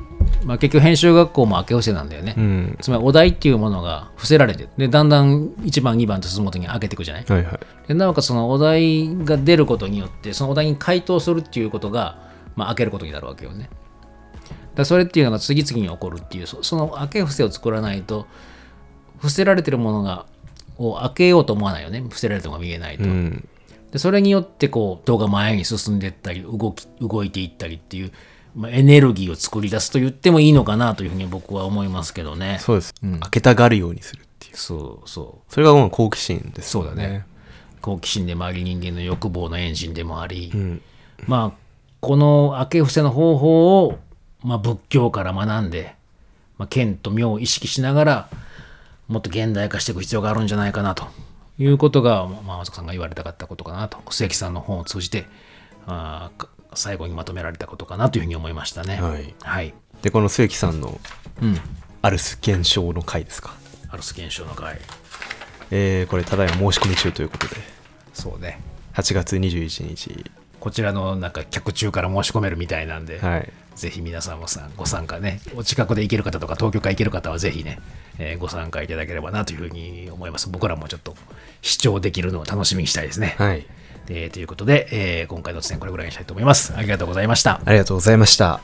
まあ、結局編集学校も明け伏せなんだよね、うん。つまりお題っていうものが伏せられてでだんだん1番2番と進むごとに開けていくじゃない？はいはい。でなおかつそのお題が出ることによってそのお題に回答するっていうことが、まあ、開けることになるわけよね。だそれっていうのが次々に起こるっていうそその開け伏せを作らないと伏せられてるものがを開けようと思わないよね。伏せられてるのが見えないと、うん。でそれによってこう動画前に進んでいったり動き動いていったりっていう、まあ、エネルギーを作り出すと言ってもいいのかなというふうに僕は思いますけどね。そうです、開けたがるようにする。っていうそうそう。それがもう好奇心ですそうだね。好奇心でもあり人間の欲望のエンジンでもあり、ん。まあこの明け伏せの方法を、まあ、仏教から学んで、まあ、剣と妙を意識しながらもっと現代化していく必要があるんじゃないかなと。いうことが、まあ、松子さんが言われたかったことかなと。須木さんの本を通じてあ最後にまとめられたことかなというふうに思いましたね。はい。はい、でこの末木さんのうん、アルス現象の回ですか？アルス現象の会。えー、これただいま申し込み中ということで。そうね。8月21日。こちらのなんか客中から申し込めるみたいなんで、はいぜひ皆さんもさご参加ね、お近くで行ける方とか東京から行ける方はぜひね、えーご参加いただければなというふうに思います。僕らもちょっと視聴できるのを楽しみにしたいですね。はいえーということで、えー今回の出演これぐらいにしたいと思います。ありがとうございました。ありがとうございました